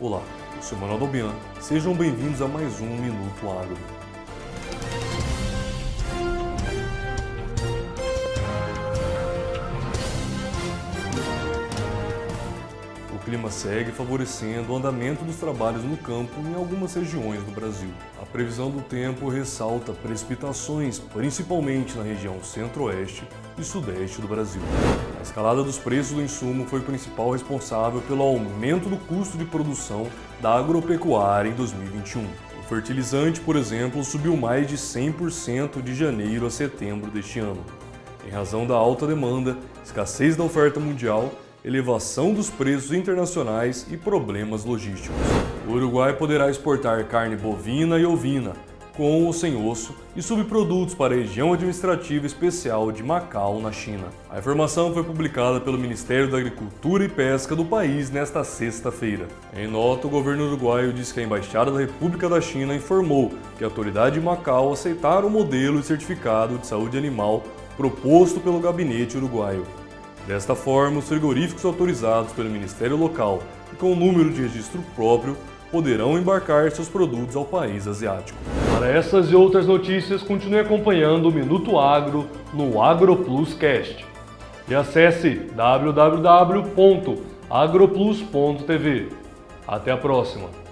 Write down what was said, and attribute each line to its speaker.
Speaker 1: Olá, eu sou Manuel Dobian. Sejam bem-vindos a mais um Minuto Agro. O clima segue favorecendo o andamento dos trabalhos no campo em algumas regiões do Brasil. A previsão do tempo ressalta precipitações, principalmente na região centro-oeste e sudeste do Brasil. A escalada dos preços do insumo foi o principal responsável pelo aumento do custo de produção da agropecuária em 2021. O fertilizante, por exemplo, subiu mais de 100% de janeiro a setembro deste ano. Em razão da alta demanda, escassez da oferta mundial elevação dos preços internacionais e problemas logísticos. O Uruguai poderá exportar carne bovina e ovina, com ou sem osso, e subprodutos para a região administrativa especial de Macau, na China. A informação foi publicada pelo Ministério da Agricultura e Pesca do país nesta sexta-feira. Em nota, o governo uruguaio disse que a Embaixada da República da China informou que a autoridade de Macau aceitaram o modelo e certificado de saúde animal proposto pelo gabinete uruguaio. Desta forma, os frigoríficos autorizados pelo Ministério Local e com número de registro próprio poderão embarcar seus produtos ao país asiático. Para essas e outras notícias, continue acompanhando o Minuto Agro no AgroPlus Cast. E acesse www.agroplus.tv. Até a próxima!